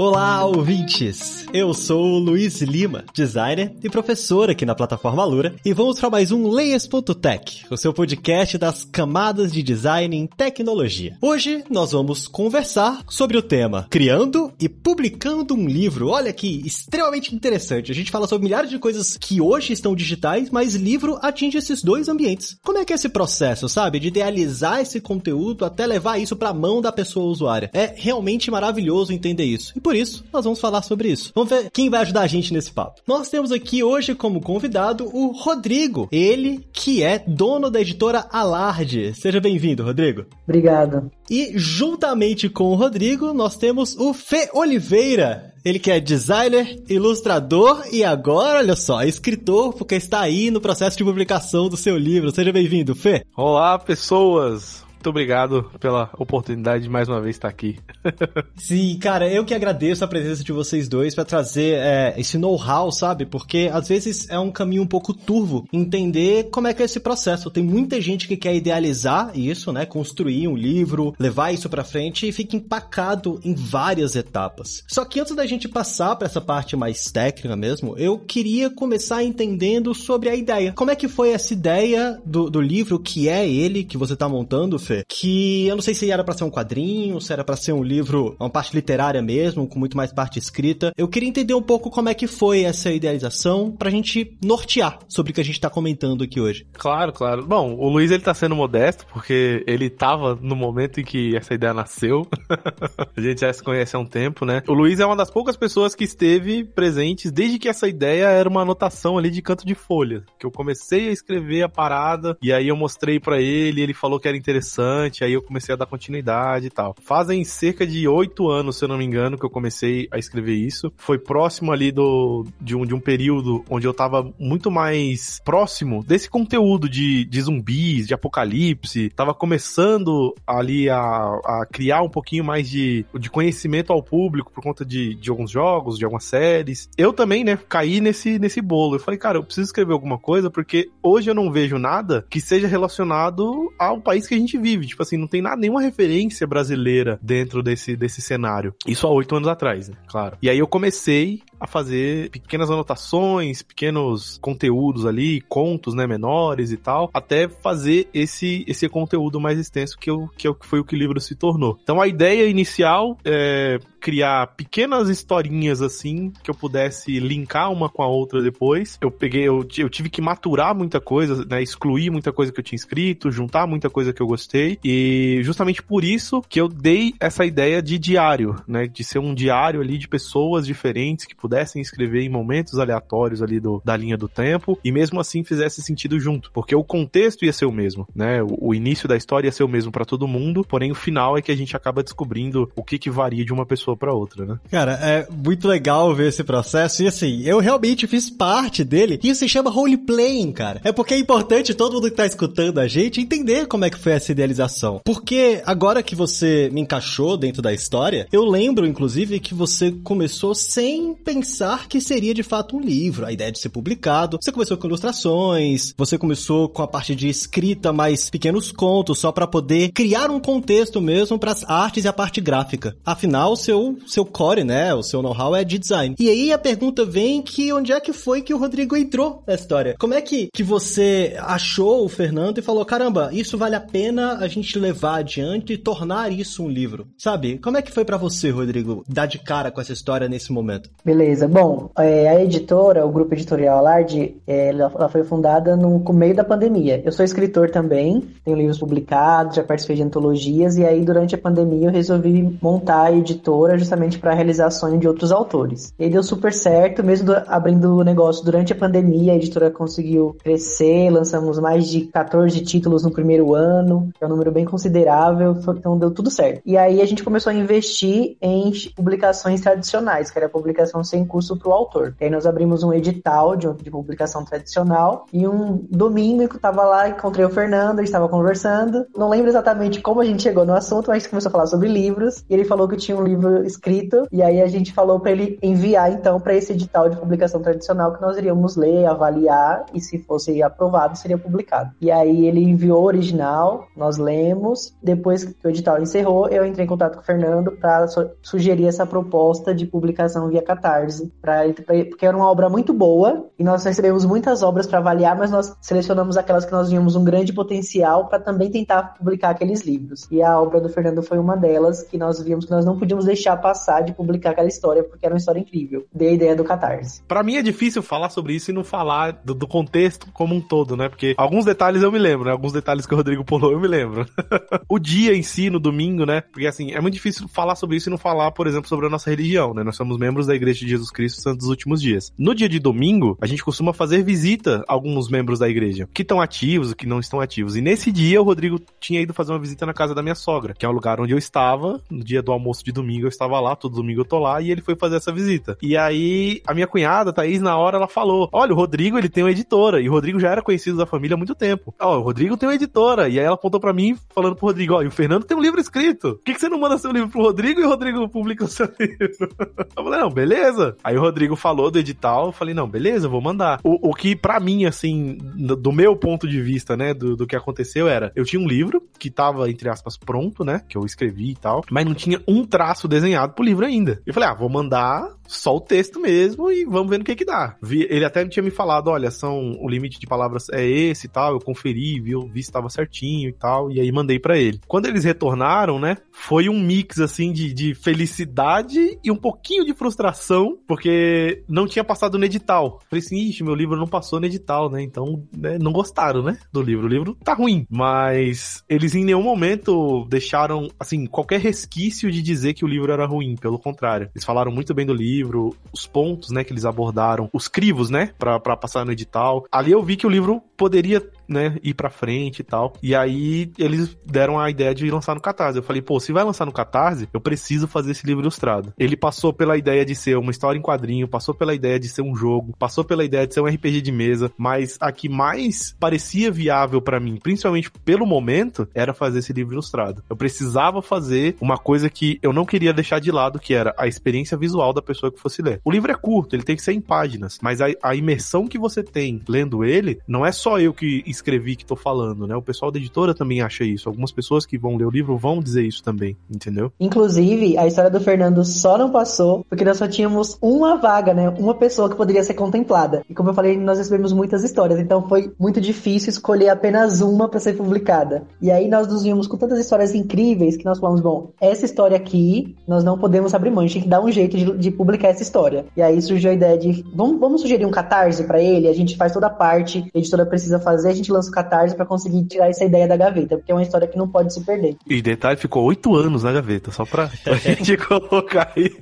Olá, ouvintes! Eu sou o Luiz Lima, designer e professor aqui na plataforma Lura, e vamos para mais um Layers.tech, o seu podcast das camadas de design em tecnologia. Hoje nós vamos conversar sobre o tema Criando e Publicando um Livro. Olha que extremamente interessante. A gente fala sobre milhares de coisas que hoje estão digitais, mas livro atinge esses dois ambientes. Como é que é esse processo, sabe? De idealizar esse conteúdo até levar isso para a mão da pessoa usuária. É realmente maravilhoso entender isso. E por isso, nós vamos falar sobre isso. Vamos ver quem vai ajudar a gente nesse papo. Nós temos aqui hoje como convidado o Rodrigo, ele que é dono da editora Alarde. Seja bem-vindo, Rodrigo. Obrigado. E juntamente com o Rodrigo, nós temos o Fê Oliveira. Ele que é designer, ilustrador e agora, olha só, escritor, porque está aí no processo de publicação do seu livro. Seja bem-vindo, Fê. Olá, pessoas. Muito obrigado pela oportunidade de mais uma vez estar aqui. Sim, cara, eu que agradeço a presença de vocês dois para trazer é, esse know-how, sabe? Porque às vezes é um caminho um pouco turvo entender como é que é esse processo. Tem muita gente que quer idealizar isso, né? Construir um livro, levar isso para frente e fica empacado em várias etapas. Só que antes da gente passar para essa parte mais técnica mesmo, eu queria começar entendendo sobre a ideia. Como é que foi essa ideia do, do livro, que é ele que você tá montando, Fê, que eu não sei se era para ser um quadrinho, se era para ser um livro, uma parte literária mesmo, com muito mais parte escrita. Eu queria entender um pouco como é que foi essa idealização pra gente nortear sobre o que a gente tá comentando aqui hoje. Claro, claro. Bom, o Luiz ele tá sendo modesto porque ele tava no momento em que essa ideia nasceu. a gente já se conhece há um tempo, né? O Luiz é uma das poucas pessoas que esteve presentes desde que essa ideia era uma anotação ali de canto de folha, que eu comecei a escrever a parada e aí eu mostrei para ele, ele falou que era interessante interessante, aí eu comecei a dar continuidade e tal. Fazem cerca de oito anos, se eu não me engano, que eu comecei a escrever isso. Foi próximo ali do, de, um, de um período onde eu tava muito mais próximo desse conteúdo de, de zumbis, de apocalipse. Tava começando ali a, a criar um pouquinho mais de, de conhecimento ao público por conta de, de alguns jogos, de algumas séries. Eu também, né, caí nesse, nesse bolo. Eu falei, cara, eu preciso escrever alguma coisa porque hoje eu não vejo nada que seja relacionado ao país que a gente vive vive. Tipo assim, não tem nada, nenhuma referência brasileira dentro desse, desse cenário. Isso há oito anos atrás, né? Claro. E aí eu comecei a fazer pequenas anotações, pequenos conteúdos ali, contos, né, menores e tal, até fazer esse esse conteúdo mais extenso que, eu, que, eu, que foi o que o livro se tornou. Então a ideia inicial é criar pequenas historinhas assim que eu pudesse linkar uma com a outra depois. Eu peguei, eu, eu tive que maturar muita coisa, né, excluir muita coisa que eu tinha escrito, juntar muita coisa que eu gostei e justamente por isso que eu dei essa ideia de diário, né, de ser um diário ali de pessoas diferentes que pudessem escrever em momentos aleatórios ali do, da linha do tempo e mesmo assim fizesse sentido junto, porque o contexto ia ser o mesmo, né? O, o início da história ia ser o mesmo para todo mundo, porém o final é que a gente acaba descobrindo o que que varia de uma pessoa para outra, né? Cara, é muito legal ver esse processo e assim, eu realmente fiz parte dele e isso se chama roleplaying, cara. É porque é importante todo mundo que tá escutando a gente entender como é que foi essa idealização. Porque agora que você me encaixou dentro da história, eu lembro inclusive que você começou sem pensar que seria de fato um livro, a ideia de ser publicado. Você começou com ilustrações, você começou com a parte de escrita, mais pequenos contos, só para poder criar um contexto mesmo para as artes e a parte gráfica. Afinal, o seu, seu core, né, o seu know-how é de design. E aí a pergunta vem que onde é que foi que o Rodrigo entrou na história? Como é que, que você achou o Fernando e falou, caramba, isso vale a pena a gente levar adiante e tornar isso um livro? Sabe? Como é que foi para você, Rodrigo, dar de cara com essa história nesse momento? Beleza. Bom, é, a editora, o grupo editorial Alarde, é, ela, foi fundada no meio da pandemia. Eu sou escritor também, tenho livros publicados, já participei de antologias, e aí durante a pandemia eu resolvi montar a editora justamente para realizar sonho de outros autores. E aí deu super certo, mesmo do, abrindo o negócio durante a pandemia, a editora conseguiu crescer, lançamos mais de 14 títulos no primeiro ano, que é um número bem considerável, então deu tudo certo. E aí a gente começou a investir em publicações tradicionais, que era publicação sem custo para o autor. E aí nós abrimos um edital de, de publicação tradicional e um domingo eu tava lá, encontrei o Fernando, estava conversando. Não lembro exatamente como a gente chegou no assunto, mas a gente começou a falar sobre livros e ele falou que tinha um livro escrito, e aí a gente falou para ele enviar então para esse edital de publicação tradicional que nós iríamos ler, avaliar e se fosse aprovado seria publicado. E aí ele enviou o original, nós lemos, depois que o edital encerrou, eu entrei em contato com o Fernando para sugerir essa proposta de publicação via Catarse, pra, porque era uma obra muito boa e nós recebemos muitas obras para avaliar, mas nós selecionamos aquelas que nós víamos um grande potencial para também tentar publicar aqueles livros. E a obra do Fernando foi uma delas que nós vimos que nós não podíamos deixar passar de publicar aquela história, porque era uma história incrível. Dei a ideia do Catarse. Para mim é difícil falar sobre isso e não falar do, do, contexto como um todo, né? Porque alguns detalhes eu me lembro, né? Alguns detalhes que o Rodrigo pulou eu me lembro. o dia em si, no domingo, né? Porque assim, é muito difícil falar sobre isso e não falar, por exemplo, sobre a nossa religião, né? Nós somos membros da Igreja de Jesus Cristo Santos dos Últimos Dias. No dia de domingo, a gente costuma fazer visita a alguns membros da igreja, que estão ativos, que não estão ativos. E nesse dia, o Rodrigo tinha ido fazer uma visita na casa da minha sogra, que é o lugar onde eu estava. No dia do almoço de domingo, eu estava lá, todo domingo eu tô lá, e ele foi fazer essa visita. E aí, a minha cunhada, Thaís, na hora, ela falou: Olha, o Rodrigo, ele tem uma editora. E o Rodrigo já era conhecido da família há muito tempo. Ó, oh, o Rodrigo tem uma editora. E aí ela apontou para mim, falando pro Rodrigo: Ó, oh, e o Fernando tem um livro escrito. Por que, que você não manda seu livro pro Rodrigo e o Rodrigo publica o seu livro? Eu falei: Não, beleza. Aí o Rodrigo falou do edital. Eu falei: Não, beleza, vou mandar. O, o que, para mim, assim, do meu ponto de vista, né, do, do que aconteceu era: eu tinha um livro que tava, entre aspas, pronto, né, que eu escrevi e tal, mas não tinha um traço desenhado pro livro ainda. Eu falei: Ah, vou mandar só o texto mesmo e vamos ver no que que dá. Ele até tinha me falado, olha, são o limite de palavras é esse e tal, eu conferi, viu, vi se estava certinho e tal, e aí mandei para ele. Quando eles retornaram, né, foi um mix assim de, de felicidade e um pouquinho de frustração, porque não tinha passado no edital. Falei assim, ixi, meu livro não passou no edital, né? Então, né, não gostaram, né, do livro. O livro tá ruim, mas eles em nenhum momento deixaram, assim, qualquer resquício de dizer que o livro era ruim, pelo contrário. Eles falaram muito bem do livro, os pontos, né, que eles abordaram, os crivos, né, pra passar no edital. Ali eu vi que o livro poderia né, ir pra frente e tal. E aí eles deram a ideia de lançar no Catarse. Eu falei, pô, se vai lançar no Catarse, eu preciso fazer esse livro ilustrado. Ele passou pela ideia de ser uma história em quadrinho, passou pela ideia de ser um jogo, passou pela ideia de ser um RPG de mesa, mas a que mais parecia viável para mim, principalmente pelo momento, era fazer esse livro ilustrado. Eu precisava fazer uma coisa que eu não queria deixar de lado, que era a experiência visual da pessoa que fosse ler. O livro é curto, ele tem que ser em páginas, mas a, a imersão que você tem lendo ele, não é só eu que escrevi que tô falando, né? O pessoal da editora também acha isso. Algumas pessoas que vão ler o livro vão dizer isso também, entendeu? Inclusive, a história do Fernando só não passou porque nós só tínhamos uma vaga, né? Uma pessoa que poderia ser contemplada. E como eu falei, nós recebemos muitas histórias, então foi muito difícil escolher apenas uma para ser publicada. E aí nós nos vimos com tantas histórias incríveis que nós falamos, bom, essa história aqui nós não podemos abrir mão, a gente tem que dar um jeito de, de publicar essa história. E aí surgiu a ideia de, vamos, vamos sugerir um catarse para ele, a gente faz toda a parte, a editora precisa fazer, a gente lança o Catarse para conseguir tirar essa ideia da gaveta, porque é uma história que não pode se perder. E detalhe, ficou oito anos na gaveta, só pra, pra gente colocar aí.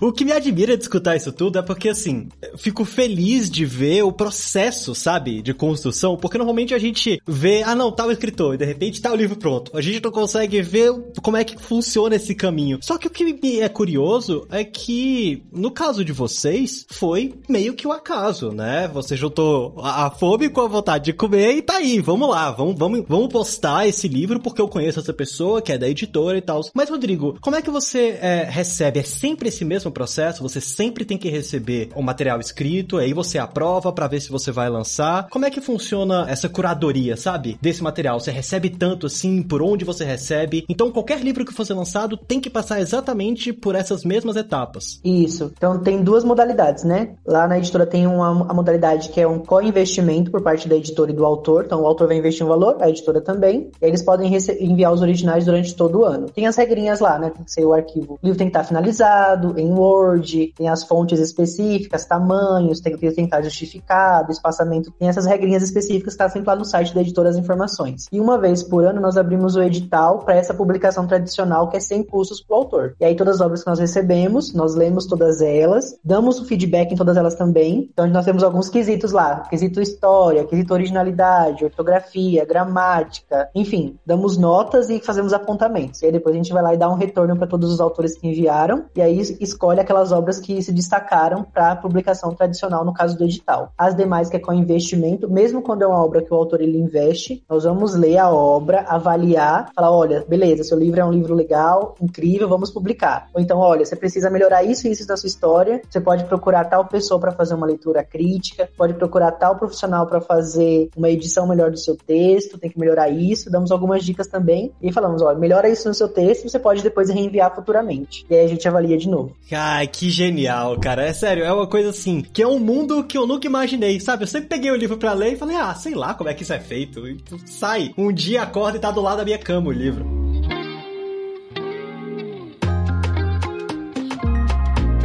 O que me admira de escutar isso tudo é porque, assim, eu fico feliz de ver o processo, sabe, de construção, porque normalmente a gente vê, ah não, tá o escritor, e de repente tá o livro pronto. A gente não consegue ver como é que funciona esse caminho. Só que o que me é curioso é que, no caso de vocês, foi meio que o acaso, né? Você juntou a fome com a vontade de comer e tá aí, vamos lá, vamos, vamos, vamos postar esse livro porque eu conheço essa pessoa que é da editora e tal. Mas, Rodrigo, como é que você é, recebe? É sempre esse mesmo processo? Você sempre tem que receber o material escrito, aí você aprova para ver se você vai lançar. Como é que funciona essa curadoria, sabe? Desse material? Você recebe tanto assim, por onde você recebe? Então, qualquer livro que fosse lançado tem que passar exatamente por essas mesmas etapas. Isso. Então, tem duas modalidades, né? Lá na editora tem uma a modalidade que é um co-investimento por parte da editora e do autor. Então, o autor vai investir um valor, a editora também. E eles podem enviar os originais durante todo o ano. Tem as regrinhas lá, né? Tem que ser o arquivo. O livro tem que estar finalizado, em Word, tem as fontes específicas, tamanhos, tem que estar justificado, espaçamento. Tem essas regrinhas específicas que está sempre lá no site da editora as informações. E uma vez por ano nós abrimos o edital para essa publicação tradicional que é sem custos para o autor. E aí todas as obras que nós recebemos, nós lemos todas elas, damos o feedback em todas elas também. Então nós temos alguns quesitos lá, quesito história, quesito originalidade, ortografia, gramática, enfim, damos notas e fazemos apontamentos. E aí depois a gente vai lá e dá um retorno para todos os autores que enviaram, e aí escolhe aquelas obras que se destacaram para publicação tradicional, no caso do edital. As demais, que é com investimento, mesmo quando é uma obra que o autor ele investe, nós vamos ler a obra, avaliar, falar, olha, beleza, seu livro é um livro legal, incrível, vamos publicar. Ou então, olha, você precisa melhorar isso e isso da sua história, você pode procurar tal pessoa para fazer uma leitura crítica, pode procurar tal profissional para fazer uma edição melhor do seu texto, tem que melhorar isso, damos algumas dicas também e falamos, olha, melhora isso no seu texto, você pode depois reenviar futuramente. E aí a gente avalia de novo. Ai, que genial, cara. É sério, é uma coisa assim, que é um mundo que eu nunca imaginei, sabe? Eu sempre peguei o livro para ler e falei, ah, sei lá como é que isso é feito. E sai. Um dia acorda e tá do lado da minha cama o livro.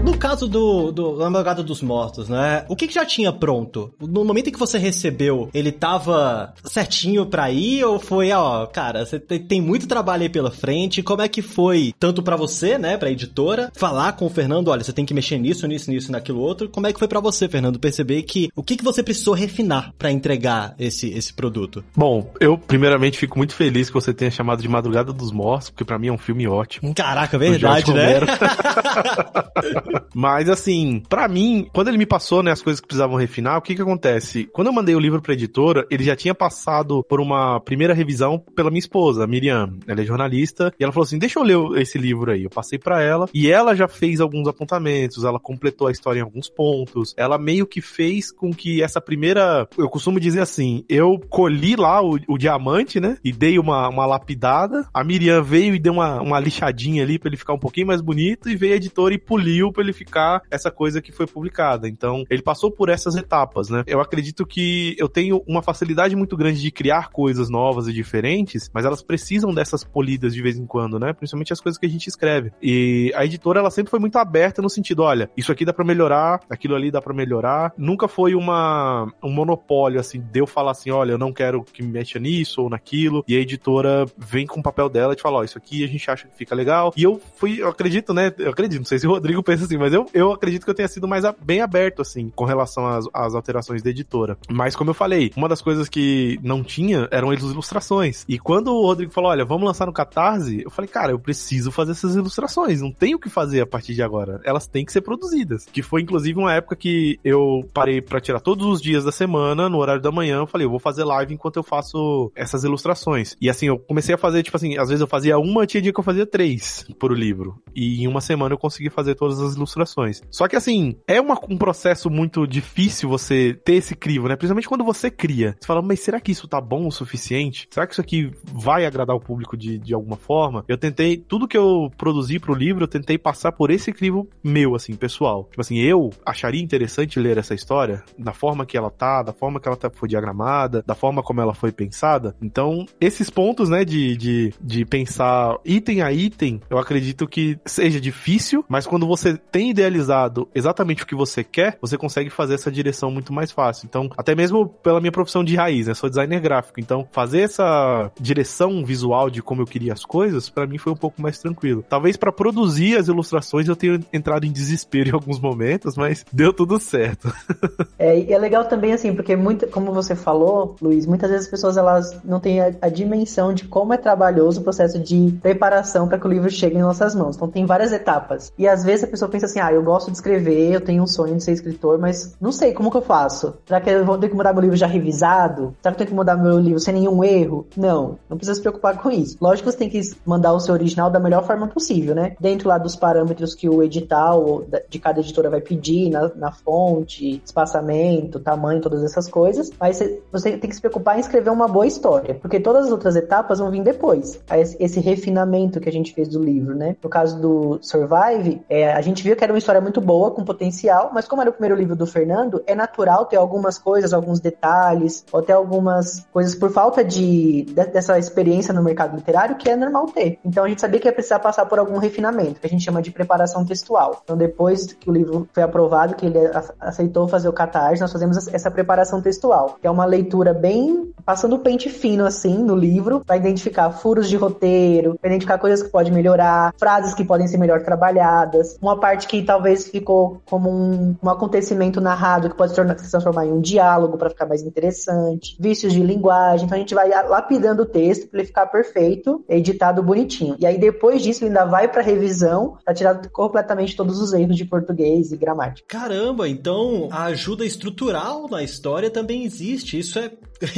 No caso do, do Madrugada dos Mortos, né? O que, que, já tinha pronto? No momento em que você recebeu, ele tava certinho pra ir? Ou foi, ó, cara, você tem muito trabalho aí pela frente. Como é que foi, tanto para você, né, pra editora, falar com o Fernando, olha, você tem que mexer nisso, nisso, nisso, naquilo outro. Como é que foi para você, Fernando, perceber que o que, que você precisou refinar para entregar esse, esse produto? Bom, eu primeiramente fico muito feliz que você tenha chamado de Madrugada dos Mortos, porque para mim é um filme ótimo. Caraca, verdade, né? Mas assim, para mim, quando ele me passou, né, as coisas que precisavam refinar, o que que acontece? Quando eu mandei o livro pra editora, ele já tinha passado por uma primeira revisão pela minha esposa, Miriam. Ela é jornalista, e ela falou assim: "Deixa eu ler esse livro aí". Eu passei para ela, e ela já fez alguns apontamentos, ela completou a história em alguns pontos. Ela meio que fez com que essa primeira, eu costumo dizer assim, eu colhi lá o, o diamante, né, e dei uma, uma lapidada. A Miriam veio e deu uma, uma lixadinha ali para ele ficar um pouquinho mais bonito e veio a editora e poliu para ele ficar essa coisa que foi publicada. Então, ele passou por essas etapas, né? Eu acredito que eu tenho uma facilidade muito grande de criar coisas novas e diferentes, mas elas precisam dessas polidas de vez em quando, né? Principalmente as coisas que a gente escreve. E a editora, ela sempre foi muito aberta no sentido, olha, isso aqui dá para melhorar, aquilo ali dá para melhorar. Nunca foi uma um monopólio assim, de eu falar assim, olha, eu não quero que me mexa nisso ou naquilo, e a editora vem com o papel dela e te fala, ó, oh, isso aqui a gente acha que fica legal. E eu fui, eu acredito, né? Eu acredito, não sei se o Rodrigo pensa assim, mas eu, eu acredito que eu tenha sido mais a, bem aberto, assim, com relação às, às, alterações da editora. Mas, como eu falei, uma das coisas que não tinha eram as ilustrações. E quando o Rodrigo falou, olha, vamos lançar no Catarse, eu falei, cara, eu preciso fazer essas ilustrações, não tenho o que fazer a partir de agora. Elas têm que ser produzidas. Que foi, inclusive, uma época que eu parei para tirar todos os dias da semana, no horário da manhã, eu falei, eu vou fazer live enquanto eu faço essas ilustrações. E assim, eu comecei a fazer, tipo assim, às vezes eu fazia uma, tinha dia que eu fazia três por livro. E em uma semana eu consegui fazer todas as ilustrações. Só que assim, é uma, um processo muito difícil você ter esse crivo, né? Principalmente quando você cria. Você fala, mas será que isso tá bom o suficiente? Será que isso aqui vai agradar o público de, de alguma forma? Eu tentei, tudo que eu produzi pro livro, eu tentei passar por esse crivo meu, assim, pessoal. Tipo assim, eu acharia interessante ler essa história da forma que ela tá, da forma que ela tá, foi diagramada, da forma como ela foi pensada. Então, esses pontos, né, de, de, de pensar item a item, eu acredito que seja difícil, mas quando você tem idealizado exatamente o que você quer, você consegue fazer essa direção muito mais fácil. Então, até mesmo pela minha profissão de raiz, né? Sou designer gráfico. Então, fazer essa direção visual de como eu queria as coisas, para mim foi um pouco mais tranquilo. Talvez para produzir as ilustrações eu tenha entrado em desespero em alguns momentos, mas deu tudo certo. é, e é legal também assim, porque muito, como você falou, Luiz, muitas vezes as pessoas elas não têm a, a dimensão de como é trabalhoso o processo de preparação para que o livro chegue em nossas mãos. Então tem várias etapas. E às vezes a pessoa pensa assim: "Ah, eu gosto de escrever, eu tenho um sonho de ser escritor, mas não sei como que eu faço. Será que eu vou ter que mudar meu livro já revisado? Será que eu tenho que mudar meu livro sem nenhum erro? Não, não precisa se preocupar com isso. Lógico que você tem que mandar o seu original da melhor forma possível, né? Dentro lá dos parâmetros que o edital de cada editora vai pedir, na, na fonte, espaçamento, tamanho, todas essas coisas. Mas você, você tem que se preocupar em escrever uma boa história, porque todas as outras etapas vão vir depois. Esse refinamento que a gente fez do livro, né? No caso do Survive, é, a gente viu que era uma história muito boa, com potencial, mas como era o primeiro livro do Fernando, é natural ter algumas coisas, alguns detalhes, ou até algumas coisas por falta de, de, dessa experiência no mercado literário, que é normal ter. Então a gente sabia que ia precisar passar por algum refinamento, que a gente chama de preparação textual. Então depois que o livro foi aprovado, que ele aceitou fazer o catarse, nós fazemos essa preparação textual, que é uma leitura bem passando o pente fino assim no livro, para identificar furos de roteiro, para identificar coisas que pode melhorar, frases que podem ser melhor trabalhadas, uma parte que talvez ficou como um, um acontecimento narrado que pode se, tornar, se transformar em um diálogo para ficar mais interessante, vícios de linguagem, então a gente vai lapidando o texto para ele ficar perfeito, editado bonitinho. E aí depois disso ele ainda vai para revisão para tirar completamente todos os erros de português e gramática. Caramba, então a ajuda estrutural na história também existe. Isso é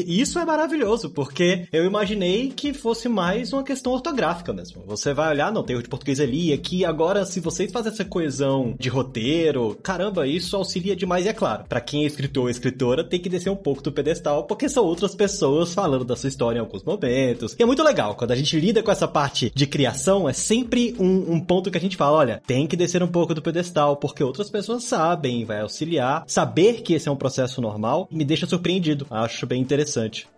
isso é maravilhoso, porque eu imaginei que fosse mais uma questão ortográfica mesmo. Você vai olhar, não, tem o de português ali, aqui, agora, se vocês fazem essa coesão de roteiro, caramba, isso auxilia demais. E é claro, para quem é escritor ou escritora, tem que descer um pouco do pedestal, porque são outras pessoas falando da sua história em alguns momentos. E é muito legal, quando a gente lida com essa parte de criação, é sempre um, um ponto que a gente fala, olha, tem que descer um pouco do pedestal, porque outras pessoas sabem, vai auxiliar. Saber que esse é um processo normal me deixa surpreendido. Acho bem interessante.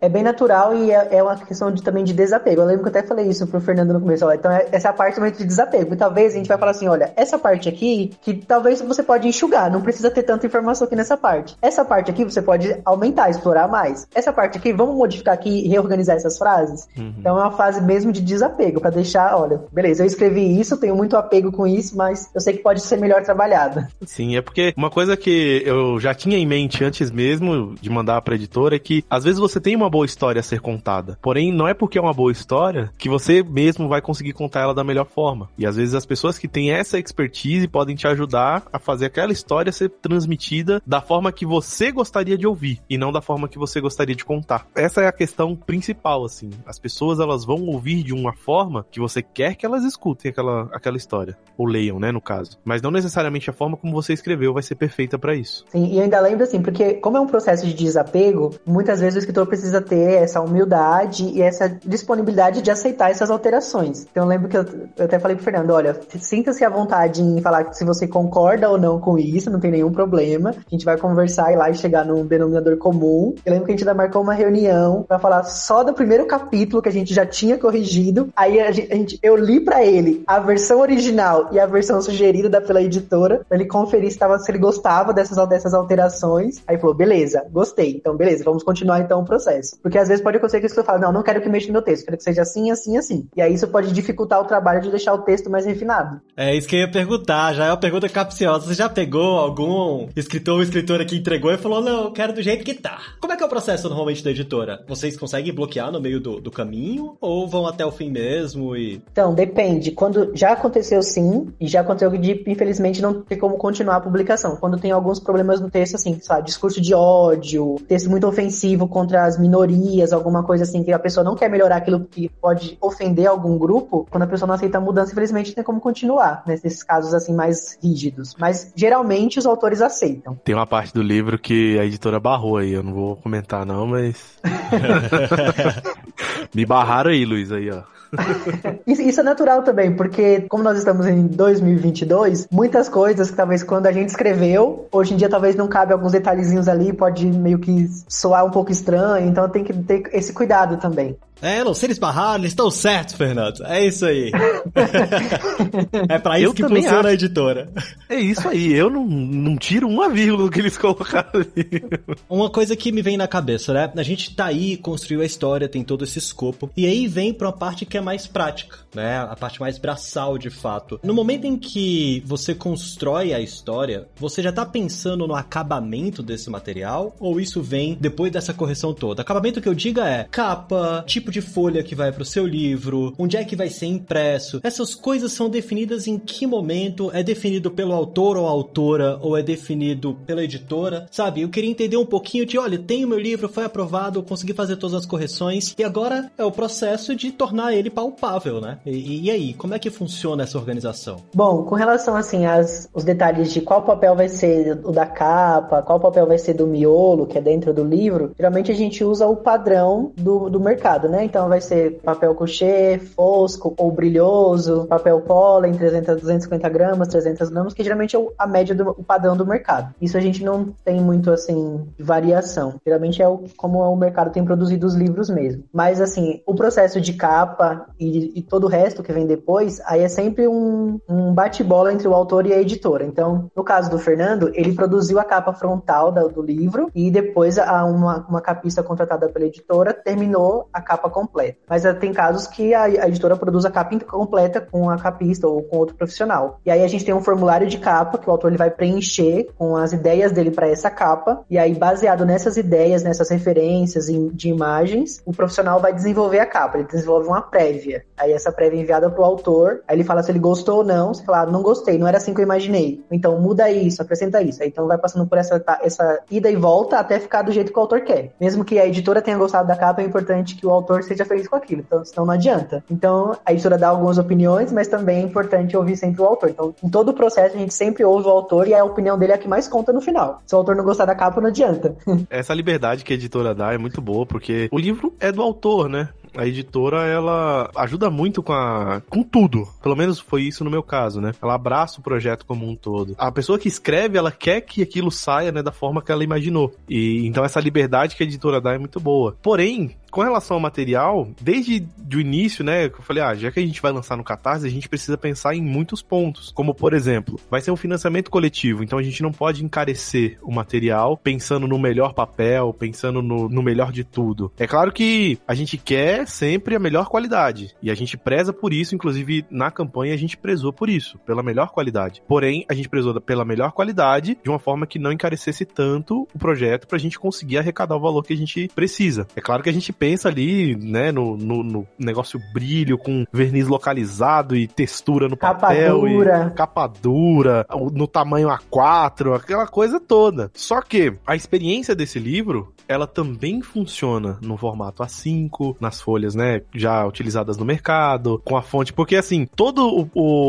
É bem natural e é, é uma questão de, também de desapego. Eu lembro que eu até falei isso pro Fernando no começo. Então, é, essa é a parte de desapego. E talvez a gente vai falar assim: olha, essa parte aqui, que talvez você pode enxugar, não precisa ter tanta informação aqui nessa parte. Essa parte aqui você pode aumentar, explorar mais. Essa parte aqui, vamos modificar aqui e reorganizar essas frases? Uhum. Então é uma fase mesmo de desapego, para deixar, olha, beleza, eu escrevi isso, tenho muito apego com isso, mas eu sei que pode ser melhor trabalhada. Sim, é porque uma coisa que eu já tinha em mente antes mesmo de mandar pra editora é que às vezes você tem uma boa história a ser contada. Porém, não é porque é uma boa história que você mesmo vai conseguir contar ela da melhor forma. E às vezes as pessoas que têm essa expertise podem te ajudar a fazer aquela história ser transmitida da forma que você gostaria de ouvir e não da forma que você gostaria de contar. Essa é a questão principal, assim. As pessoas elas vão ouvir de uma forma que você quer que elas escutem aquela, aquela história. Ou leiam, né, no caso. Mas não necessariamente a forma como você escreveu vai ser perfeita para isso. Sim, e ainda lembro assim, porque como é um processo de desapego, muitas vezes o escritor precisa ter essa humildade e essa disponibilidade de aceitar essas alterações. Então eu lembro que eu, eu até falei pro Fernando, olha, sinta-se à vontade em falar se você concorda ou não com isso, não tem nenhum problema. A gente vai conversar e lá e chegar num denominador comum. Eu lembro que a gente ainda marcou uma reunião para falar só do primeiro capítulo que a gente já tinha corrigido. Aí a gente, eu li para ele a versão original e a versão sugerida da, pela editora, pra ele conferir se, tava, se ele gostava dessas, dessas alterações. Aí falou, beleza, gostei. Então, beleza, vamos continuar então o processo. Porque às vezes pode acontecer que você fala, não, não quero que mexa no meu texto, quero que seja assim, assim, assim. E aí isso pode dificultar o trabalho de deixar o texto mais refinado. É isso que eu ia perguntar, já é uma pergunta capciosa. Você já pegou algum escritor ou escritora que entregou e falou, não, eu quero do jeito que tá. Como é que é o processo normalmente da editora? Vocês conseguem bloquear no meio do, do caminho ou vão até o fim mesmo e... Então, depende. Quando já aconteceu sim, e já aconteceu de, infelizmente, não ter como continuar a publicação. Quando tem alguns problemas no texto, assim, sabe, discurso de ódio, texto muito ofensivo contra as minorias, alguma coisa assim, que a pessoa não quer melhorar aquilo que pode ofender algum grupo, quando a pessoa não aceita a mudança, infelizmente, tem como continuar, né, nesses casos, assim, mais rígidos. Mas, geralmente, os autores aceitam. Tem uma parte do livro que a editora barrou aí, eu não vou comentar não, mas... Me barraram aí, Luiz, aí, ó. Isso é natural também, porque como nós estamos em 2022, muitas coisas que talvez quando a gente escreveu, hoje em dia talvez não cabe alguns detalhezinhos ali, pode meio que soar um pouco estranho, então tem que ter esse cuidado também. É, não, se eles barraram, eles estão certos, Fernando. É isso aí. é pra isso eu que funciona acho. a editora. É isso aí, eu não, não tiro uma vírgula do que eles colocaram ali. Uma coisa que me vem na cabeça, né? A gente tá aí, construiu a história, tem todo esse escopo, e aí vem pra uma parte que é mais prática, né? A parte mais braçal, de fato. No momento em que você constrói a história, você já tá pensando no acabamento desse material, ou isso vem depois dessa correção toda? Acabamento que eu diga é capa, tipo tipo de folha que vai para o seu livro, onde é que vai ser impresso. Essas coisas são definidas em que momento? É definido pelo autor ou autora ou é definido pela editora? Sabe? Eu queria entender um pouquinho de, olha, tem o meu livro, foi aprovado, consegui fazer todas as correções e agora é o processo de tornar ele palpável, né? E, e aí, como é que funciona essa organização? Bom, com relação assim às os detalhes de qual papel vai ser o da capa, qual papel vai ser do miolo, que é dentro do livro, geralmente a gente usa o padrão do, do mercado, né? Né? Então vai ser papel couché, fosco ou brilhoso, papel pólen, 300 250 gramas, 300 gramas, que geralmente é a média do o padrão do mercado. Isso a gente não tem muito assim variação. Geralmente é o, como o mercado tem produzido os livros mesmo. Mas assim, o processo de capa e, e todo o resto que vem depois, aí é sempre um, um bate-bola entre o autor e a editora. Então, no caso do Fernando, ele produziu a capa frontal do livro e depois a, uma, uma capista contratada pela editora terminou a capa capa completa. Mas eh, tem casos que a, a editora produz a capa completa com a capista ou com outro profissional. E aí a gente tem um formulário de capa que o autor ele vai preencher com as ideias dele para essa capa. E aí, baseado nessas ideias, nessas referências de imagens, o profissional vai desenvolver a capa. Ele desenvolve uma prévia. Aí essa prévia é enviada pro autor. Aí ele fala se ele gostou ou não. Você fala, ah, não gostei, não era assim que eu imaginei. Então muda isso, acrescenta isso. Aí, então vai passando por essa, essa ida e volta até ficar do jeito que o autor quer. Mesmo que a editora tenha gostado da capa, é importante que o autor seja feliz com aquilo. Então, senão não adianta. Então, a editora dá algumas opiniões, mas também é importante ouvir sempre o autor. Então, em todo o processo, a gente sempre ouve o autor e a opinião dele é a que mais conta no final. Se o autor não gostar da capa, não adianta. Essa liberdade que a editora dá é muito boa, porque o livro é do autor, né? a editora ela ajuda muito com a com tudo. Pelo menos foi isso no meu caso, né? Ela abraça o projeto como um todo. A pessoa que escreve, ela quer que aquilo saia, né, da forma que ela imaginou. E então essa liberdade que a editora dá é muito boa. Porém, com relação ao material, desde o início, né, eu falei, ah, já que a gente vai lançar no Catarse, a gente precisa pensar em muitos pontos. Como, por exemplo, vai ser um financiamento coletivo, então a gente não pode encarecer o material pensando no melhor papel, pensando no, no melhor de tudo. É claro que a gente quer sempre a melhor qualidade, e a gente preza por isso, inclusive na campanha a gente prezou por isso, pela melhor qualidade. Porém, a gente prezou pela melhor qualidade de uma forma que não encarecesse tanto o projeto pra gente conseguir arrecadar o valor que a gente precisa. É claro que a gente pensa ali, né, no, no, no negócio brilho com verniz localizado e textura no capa papel. Dura. E capa dura. No tamanho A4, aquela coisa toda. Só que a experiência desse livro, ela também funciona no formato A5, nas folhas, né, já utilizadas no mercado, com a fonte, porque assim, toda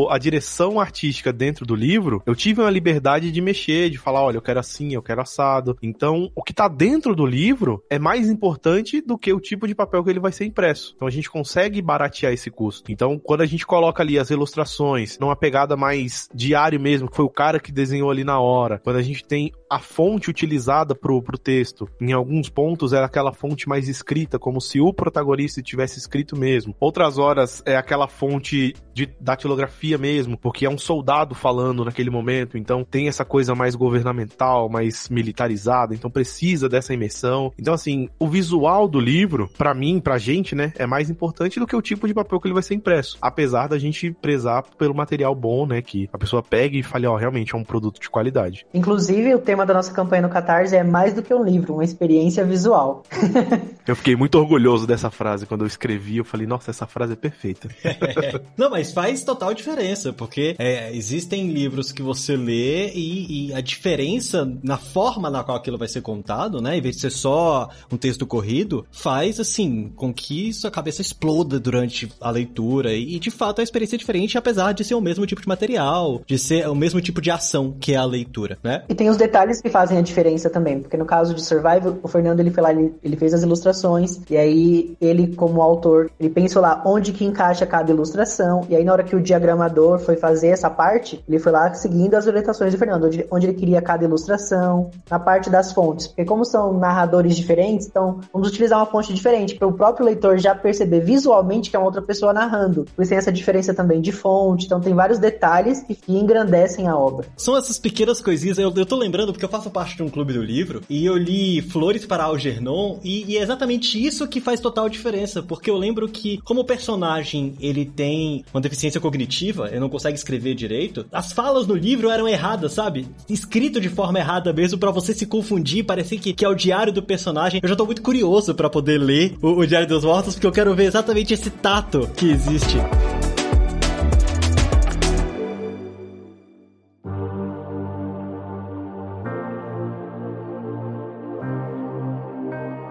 a direção artística dentro do livro, eu tive uma liberdade de mexer, de falar, olha, eu quero assim, eu quero assado. Então, o que tá dentro do livro é mais importante do que o tipo de papel que ele vai ser impresso. Então a gente consegue baratear esse custo. Então, quando a gente coloca ali as ilustrações numa pegada mais diário mesmo, que foi o cara que desenhou ali na hora, quando a gente tem a fonte utilizada pro, pro texto, em alguns pontos era aquela fonte mais escrita, como se o protagonista tivesse escrito mesmo. Outras horas é aquela fonte de datilografia mesmo, porque é um soldado falando naquele momento, então tem essa coisa mais governamental, mais militarizada, então precisa dessa imersão. Então, assim, o visual do livro livro, para mim, pra gente, né, é mais importante do que o tipo de papel que ele vai ser impresso. Apesar da gente prezar pelo material bom, né, que a pessoa pega e fale, ó, oh, realmente é um produto de qualidade. Inclusive, o tema da nossa campanha no Catarse é mais do que um livro, uma experiência visual. eu fiquei muito orgulhoso dessa frase quando eu escrevi, eu falei, nossa, essa frase é perfeita. Não, mas faz total diferença, porque é, existem livros que você lê e, e, a diferença na forma na qual aquilo vai ser contado, né, em vez de ser só um texto corrido, faz faz, assim, com que sua cabeça exploda durante a leitura. E, de fato, a experiência é diferente, apesar de ser o mesmo tipo de material, de ser o mesmo tipo de ação que é a leitura, né? E tem os detalhes que fazem a diferença também, porque no caso de Survival, o Fernando, ele foi lá, ele, ele fez as ilustrações, e aí ele, como autor, ele pensou lá onde que encaixa cada ilustração, e aí na hora que o diagramador foi fazer essa parte, ele foi lá seguindo as orientações do Fernando, onde, onde ele queria cada ilustração, na parte das fontes, porque como são narradores diferentes, então vamos utilizar uma fonte diferente, para o próprio leitor já perceber visualmente que é uma outra pessoa narrando. Por isso tem essa diferença também de fonte, então tem vários detalhes que, engrandecem a obra. São essas pequenas coisinhas, eu, eu tô lembrando porque eu faço parte de um clube do livro e eu li Flores para Algernon e, e é exatamente isso que faz total diferença, porque eu lembro que como o personagem ele tem uma deficiência cognitiva, ele não consegue escrever direito, as falas no livro eram erradas, sabe? Escrito de forma errada mesmo para você se confundir, parecer que, que é o diário do personagem. Eu já tô muito curioso para poder ler o, o Diário dos Mortos, porque eu quero ver exatamente esse tato que existe.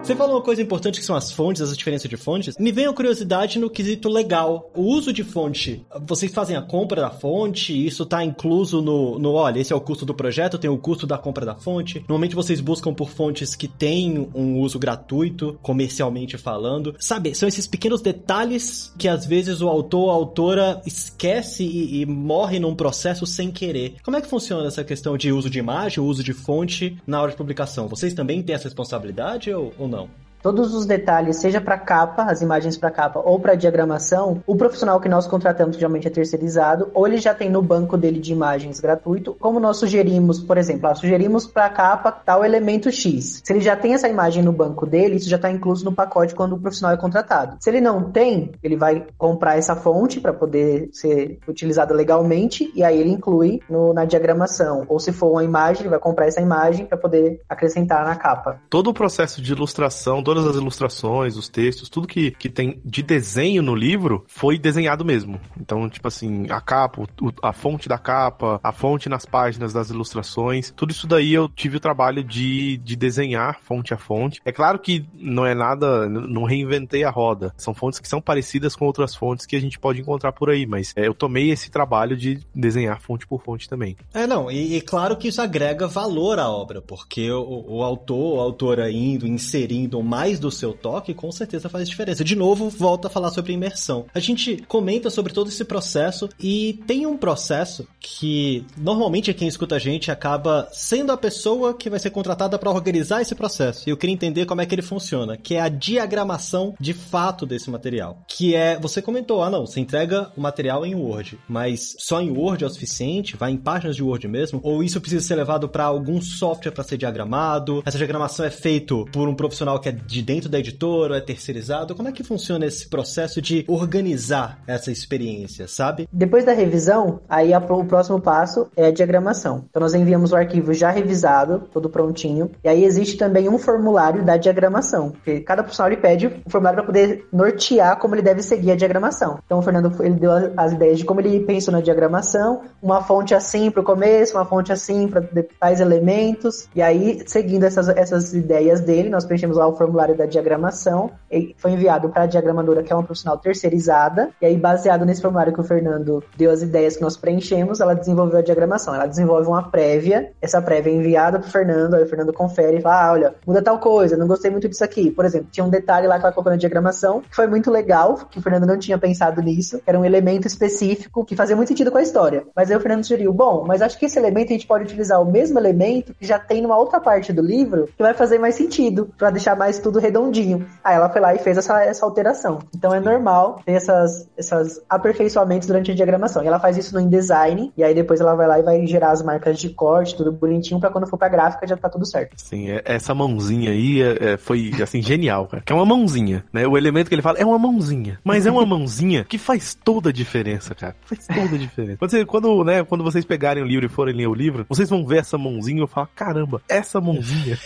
Você falou uma coisa importante que são as fontes, as diferenças de fontes. Me vem a curiosidade no quesito legal. O uso de fonte, vocês fazem a compra da fonte, isso tá incluso no, no olha, esse é o custo do projeto, tem o custo da compra da fonte. Normalmente vocês buscam por fontes que têm um uso gratuito, comercialmente falando. Sabe, são esses pequenos detalhes que às vezes o autor ou a autora esquece e, e morre num processo sem querer. Como é que funciona essa questão de uso de imagem, uso de fonte na hora de publicação? Vocês também têm essa responsabilidade ou, ou não? Todos os detalhes, seja para capa, as imagens para capa ou para diagramação, o profissional que nós contratamos, geralmente é terceirizado, ou ele já tem no banco dele de imagens gratuito, como nós sugerimos, por exemplo, ah, sugerimos para capa tal elemento X. Se ele já tem essa imagem no banco dele, isso já está incluso no pacote quando o profissional é contratado. Se ele não tem, ele vai comprar essa fonte para poder ser utilizada legalmente e aí ele inclui no, na diagramação. Ou se for uma imagem, ele vai comprar essa imagem para poder acrescentar na capa. Todo o processo de ilustração, todas as ilustrações, os textos, tudo que, que tem de desenho no livro foi desenhado mesmo. Então, tipo assim, a capa, a fonte da capa, a fonte nas páginas das ilustrações, tudo isso daí eu tive o trabalho de, de desenhar fonte a fonte. É claro que não é nada, não reinventei a roda. São fontes que são parecidas com outras fontes que a gente pode encontrar por aí, mas é, eu tomei esse trabalho de desenhar fonte por fonte também. É, não, e, e claro que isso agrega valor à obra, porque o, o autor, a autora indo, inserindo mais do seu toque, com certeza faz diferença. De novo, volta a falar sobre imersão. A gente comenta sobre todo esse processo e tem um processo que normalmente quem escuta a gente acaba sendo a pessoa que vai ser contratada para organizar esse processo. E eu queria entender como é que ele funciona, que é a diagramação de fato desse material. Que é, você comentou, ah não, você entrega o material em Word, mas só em Word é o suficiente? Vai em páginas de Word mesmo? Ou isso precisa ser levado para algum software para ser diagramado? Essa diagramação é feito por um profissional que é de dentro da editora, é terceirizado? Como é que funciona esse processo de organizar essa experiência, sabe? Depois da revisão, aí a, o próximo passo é a diagramação. Então nós enviamos o arquivo já revisado, todo prontinho, e aí existe também um formulário da diagramação, porque cada profissional ele pede o formulário para poder nortear como ele deve seguir a diagramação. Então o Fernando ele deu as ideias de como ele pensou na diagramação, uma fonte assim para o começo, uma fonte assim para tais elementos, e aí seguindo essas, essas ideias dele, nós preenchemos lá o formulário da diagramação, foi enviado para a diagramadora, que é uma profissional terceirizada, e aí baseado nesse formulário que o Fernando deu as ideias que nós preenchemos, ela desenvolveu a diagramação. Ela desenvolve uma prévia, essa prévia é enviada para o Fernando, aí o Fernando confere e fala, ah, olha, muda tal coisa, não gostei muito disso aqui. Por exemplo, tinha um detalhe lá que ela colocou na diagramação, que foi muito legal, que o Fernando não tinha pensado nisso, que era um elemento específico que fazia muito sentido com a história. Mas aí o Fernando sugeriu, bom, mas acho que esse elemento a gente pode utilizar o mesmo elemento que já tem numa outra parte do livro, que vai fazer mais sentido, para deixar mais tudo redondinho. Aí ela foi lá e fez essa, essa alteração. Então é normal ter essas, essas aperfeiçoamentos durante a diagramação. E ela faz isso no InDesign, e aí depois ela vai lá e vai gerar as marcas de corte, tudo bonitinho, para quando for pra gráfica já tá tudo certo. Sim, é, essa mãozinha aí é, é, foi, assim, genial, cara. Que é uma mãozinha, né? O elemento que ele fala é uma mãozinha. Mas é uma mãozinha que faz toda a diferença, cara. Faz toda a diferença. Quando, você, quando, né, quando vocês pegarem o livro e forem ler o livro, vocês vão ver essa mãozinha e falar, caramba, essa mãozinha.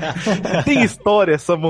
Tem história essa mãozinha.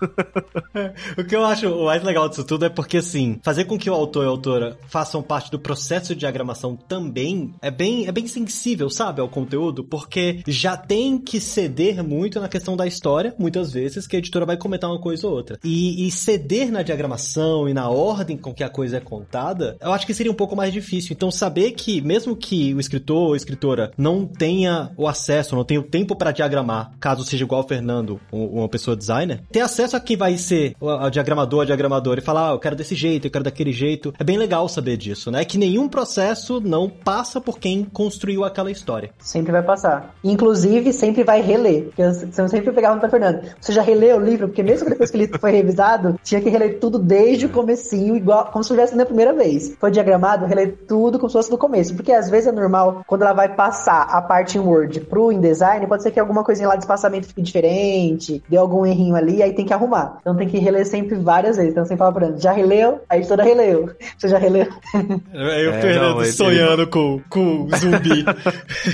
o que eu acho mais legal disso tudo é porque, assim, fazer com que o autor e a autora façam parte do processo de diagramação também é bem, é bem sensível, sabe, ao conteúdo, porque já tem que ceder muito na questão da história, muitas vezes, que a editora vai comentar uma coisa ou outra. E, e ceder na diagramação e na ordem com que a coisa é contada, eu acho que seria um pouco mais difícil. Então, saber que, mesmo que o escritor ou escritora não tenha o acesso, não tenha o tempo para diagramar, caso seja igual o Fernando, uma pessoa designer, ter acesso a quem vai ser o diagramador, a diagramadora, e falar, ah, eu quero desse jeito, eu quero daquele jeito. É bem legal saber disso, né? Que nenhum processo não passa por quem construiu aquela história. Sempre vai passar. Inclusive, sempre vai reler. Porque eu sempre pegava para Fernando, você já releu o livro? Porque mesmo depois que ele foi revisado, tinha que reler tudo desde o comecinho, igual como se tivesse na primeira vez. Foi diagramado, reler tudo como se fosse do começo. Porque às vezes é normal, quando ela vai passar a parte em Word pro InDesign, pode ser que alguma coisinha lá de espaçamento fique diferente, dê algum errinho ali, aí tem que arrumar. Então tem que reler sempre várias vezes. Então sempre fala pra já releu? A editora releu. Você já releu? Aí o é, Fernando não, sonhando ele... com, com zumbi.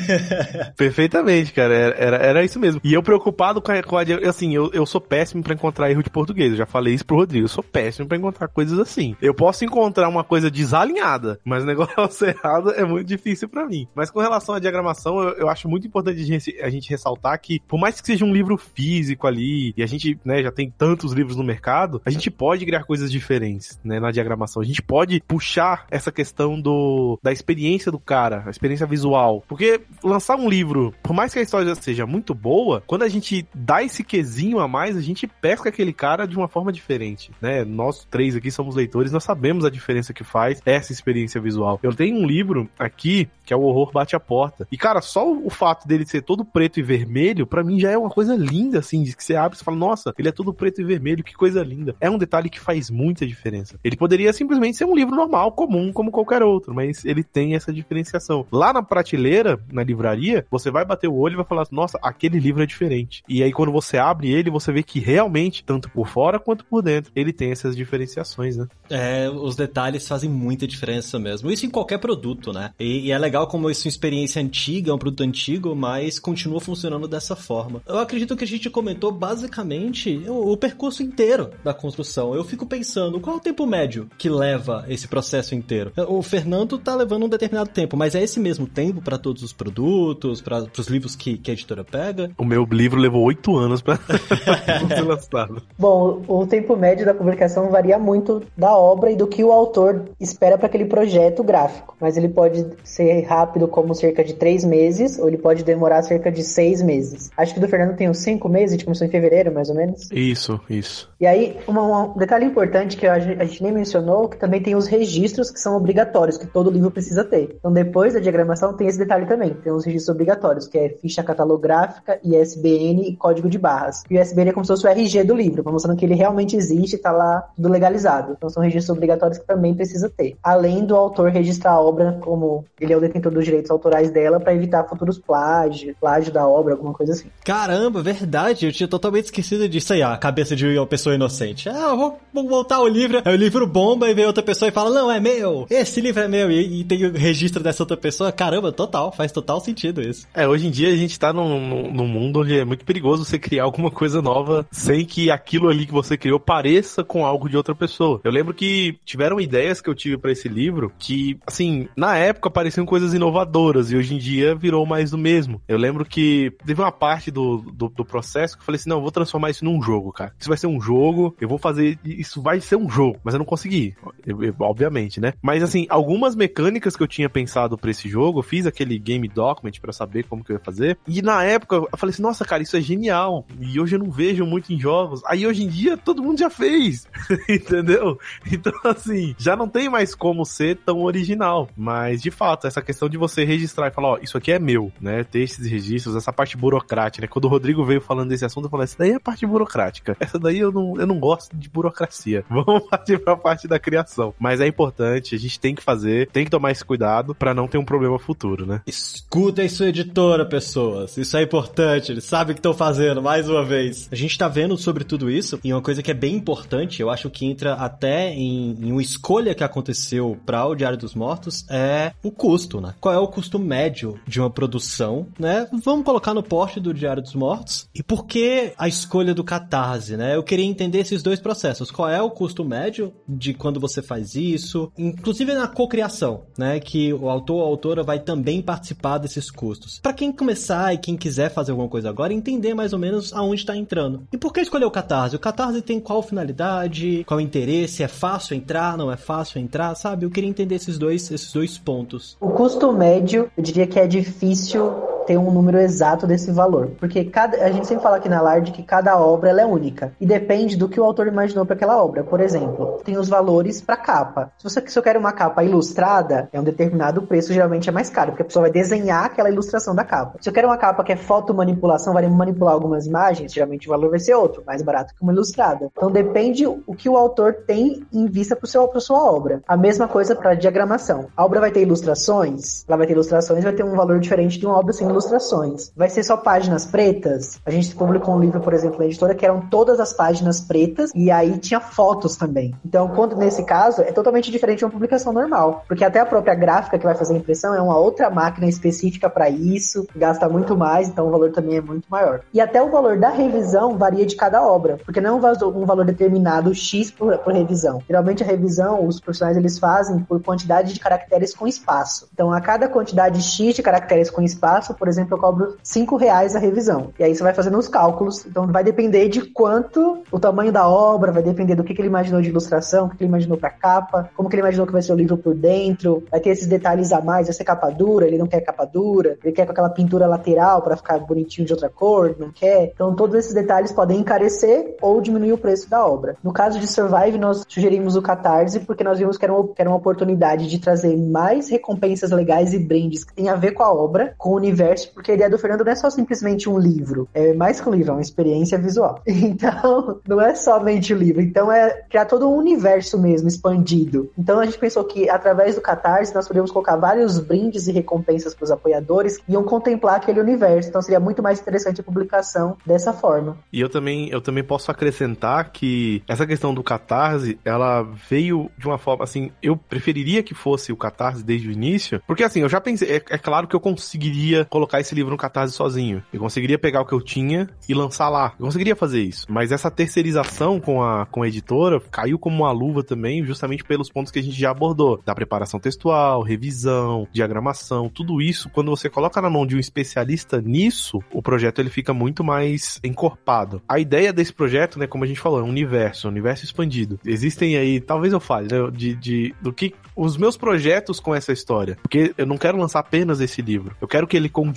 Perfeitamente, cara. Era, era isso mesmo. E eu preocupado com a, com a assim, eu, eu sou péssimo para encontrar erro de português. Eu já falei isso pro Rodrigo. Eu sou péssimo para encontrar coisas assim. Eu posso encontrar uma coisa desalinhada, mas o negócio errado é muito difícil para mim. Mas com relação à diagramação, eu, eu acho muito importante a gente, a gente ressaltar que, por mais que seja um livro físico ali, e a gente, né, já tem tantos livros no mercado, a gente pode criar coisas diferentes, né, na diagramação. A gente pode puxar essa questão do da experiência do cara, a experiência visual. Porque lançar um livro, por mais que a história seja muito boa, quando a gente dá esse quesinho a mais, a gente pesca aquele cara de uma forma diferente, né? Nós três aqui somos leitores, nós sabemos a diferença que faz essa experiência visual. Eu tenho um livro aqui que é o Horror Bate a Porta. E cara, só o fato dele ser todo preto e vermelho, para mim já é uma coisa linda assim, de que você abre e fala, nossa, nossa, ele é tudo preto e vermelho, que coisa linda. É um detalhe que faz muita diferença. Ele poderia simplesmente ser um livro normal, comum, como qualquer outro, mas ele tem essa diferenciação. Lá na prateleira, na livraria, você vai bater o olho e vai falar, nossa, aquele livro é diferente. E aí quando você abre ele, você vê que realmente, tanto por fora quanto por dentro, ele tem essas diferenciações, né? É, os detalhes fazem muita diferença mesmo. Isso em qualquer produto, né? E, e é legal como isso é uma experiência antiga, é um produto antigo, mas continua funcionando dessa forma. Eu acredito que a gente comentou basicamente o, o percurso inteiro da construção. Eu fico pensando, qual é o tempo médio que leva esse processo inteiro? O Fernando tá levando um determinado tempo, mas é esse mesmo tempo para todos os produtos, para os livros que, que a editora pega? O meu livro levou oito anos para ser lançado. Bom, o tempo médio da publicação varia muito da obra e do que o autor espera para aquele projeto gráfico. Mas ele pode ser rápido, como cerca de três meses, ou ele pode demorar cerca de seis meses. Acho que do Fernando tem uns cinco meses, a gente começou em fevereiro, mais ou menos. Isso, isso. E aí, uma, um detalhe importante que a gente nem mencionou, que também tem os registros que são obrigatórios, que todo livro precisa ter. Então, depois da diagramação, tem esse detalhe também. Tem os registros obrigatórios, que é ficha catalográfica, ISBN e código de barras. E o ISBN é como se fosse o RG do livro, mostrando que ele realmente existe e está lá tudo legalizado. Então, são registros obrigatórios que também precisa ter. Além do autor registrar a obra como ele é o detentor dos direitos autorais dela, para evitar futuros plágios, plágio da obra, alguma coisa assim. Caramba, verdade. Eu tinha totalmente esquecido disso aí, a cabeça de uma pessoa inocente. Ah, vou, vou voltar o livro. Aí o livro bomba e vem outra pessoa e fala: Não, é meu. Esse livro é meu. E, e tem o registro dessa outra pessoa. Caramba, total. Faz total sentido isso. É, hoje em dia a gente tá num, num mundo onde é muito perigoso você criar alguma coisa nova sem que aquilo ali que você criou pareça com algo de outra pessoa. Eu lembro que tiveram ideias que eu tive para esse livro que, assim, na época pareciam coisas inovadoras e hoje em dia virou mais do mesmo. Eu lembro que teve uma parte do, do, do processo que eu falei assim: não, vou transformar isso num jogo, cara. Isso vai ser um jogo, eu vou fazer. Isso vai ser um jogo, mas eu não consegui, eu, eu, obviamente, né? Mas assim, algumas mecânicas que eu tinha pensado para esse jogo, eu fiz aquele game document para saber como que eu ia fazer. E na época eu falei assim: nossa, cara, isso é genial. E hoje eu não vejo muito em jogos. Aí hoje em dia todo mundo já fez, entendeu? Então assim, já não tem mais como ser tão original. Mas de fato, essa questão de você registrar e falar: ó, isso aqui é meu, né? Ter esses registros, essa parte burocrática, né? Quando o Rodrigo veio falando desse assunto, eu falei: essa daí é a parte burocrática. Essa daí eu não, eu não gosto de burocracia. Vamos partir pra parte da criação. Mas é importante, a gente tem que fazer, tem que tomar esse cuidado para não ter um problema futuro, né? Escutem sua editora, pessoas. Isso é importante. Eles sabem o que estão fazendo, mais uma vez. A gente tá vendo sobre tudo isso e uma coisa que é bem importante, eu acho que entra até em, em uma escolha que aconteceu para o Diário dos Mortos, é o custo, né? Qual é o custo médio de uma produção, né? Vamos colocar no poste do Diário dos Mortos. E por que a escolha do Catarse, né? Eu queria entender esses dois processos. Qual é o custo médio de quando você faz isso, inclusive na cocriação, né? Que o autor ou autora vai também participar desses custos. Para quem começar e quem quiser fazer alguma coisa agora, entender mais ou menos aonde está entrando. E por que escolher o Catarse? O Catarse tem qual finalidade, qual interesse? É fácil entrar, não é fácil entrar, sabe? Eu queria entender esses dois, esses dois pontos. O custo médio, eu diria que é difícil ter um número exato desse valor, porque cada, a gente sempre fala aqui na Lard que cada obra é única e depende do que o autor imaginou para aquela obra. Por exemplo, tem os valores para capa. Se você se eu quero uma capa ilustrada, é um determinado preço, geralmente é mais caro, porque a pessoa vai desenhar aquela ilustração da capa. Se eu quero uma capa que é fotomanipulação, vai manipular algumas imagens, geralmente o valor vai ser outro, mais barato que uma ilustrada. Então depende o que o autor tem em vista para sua obra. A mesma coisa para diagramação. A obra vai ter ilustrações, ela vai ter ilustrações, vai ter um valor diferente de uma obra sem ilustrações. Vai ser só páginas pretas? A gente publicou um livro, por exemplo, na editora, que eram todas as páginas pretas e aí tinha fotos também. Então, quando nesse caso, é totalmente diferente de uma publicação normal. Porque até a própria gráfica que vai fazer a impressão é uma outra máquina específica para isso, gasta muito mais, então o valor também é muito maior. E até o valor da revisão varia de cada obra, porque não é um valor determinado X por, por revisão. Geralmente a revisão, os profissionais eles fazem por quantidade de caracteres com espaço. Então, a cada quantidade X de caracteres com espaço, por exemplo, eu cobro 5 reais a revisão. E aí você vai fazendo os cálculos. Então vai depender de quanto o tamanho da obra, vai depender do que, que ele imaginou de ilustração, o que, que ele imaginou para capa, como que ele imaginou que vai ser o livro por dentro. Vai ter esses detalhes a mais, vai ser capa dura, ele não quer capa dura, ele quer com aquela pintura lateral para ficar bonitinho de outra cor, não quer. Então todos esses detalhes podem encarecer ou diminuir o preço da obra. No caso de Survive, nós sugerimos o Catarse porque nós vimos que era uma, que era uma oportunidade de trazer mais recompensas legais e brindes que tem a ver com a obra, com o universo universo, porque a ideia do Fernando não é só simplesmente um livro, é mais que um livro, é uma experiência visual. Então, não é somente o livro, então é criar todo um universo mesmo, expandido. Então a gente pensou que através do Catarse nós podemos colocar vários brindes e recompensas para os apoiadores que iam contemplar aquele universo. Então seria muito mais interessante a publicação dessa forma. E eu também, eu também posso acrescentar que essa questão do Catarse, ela veio de uma forma assim, eu preferiria que fosse o Catarse desde o início, porque assim, eu já pensei, é, é claro que eu conseguiria colocar esse livro no Catarse sozinho. Eu conseguiria pegar o que eu tinha e lançar lá. Eu conseguiria fazer isso. Mas essa terceirização com a, com a editora caiu como uma luva também, justamente pelos pontos que a gente já abordou. Da preparação textual, revisão, diagramação, tudo isso, quando você coloca na mão de um especialista nisso, o projeto ele fica muito mais encorpado. A ideia desse projeto, né, como a gente falou, é um universo, um universo expandido. Existem aí, talvez eu fale, né, de, de do que os meus projetos com essa história. Porque eu não quero lançar apenas esse livro. Eu quero que ele continue.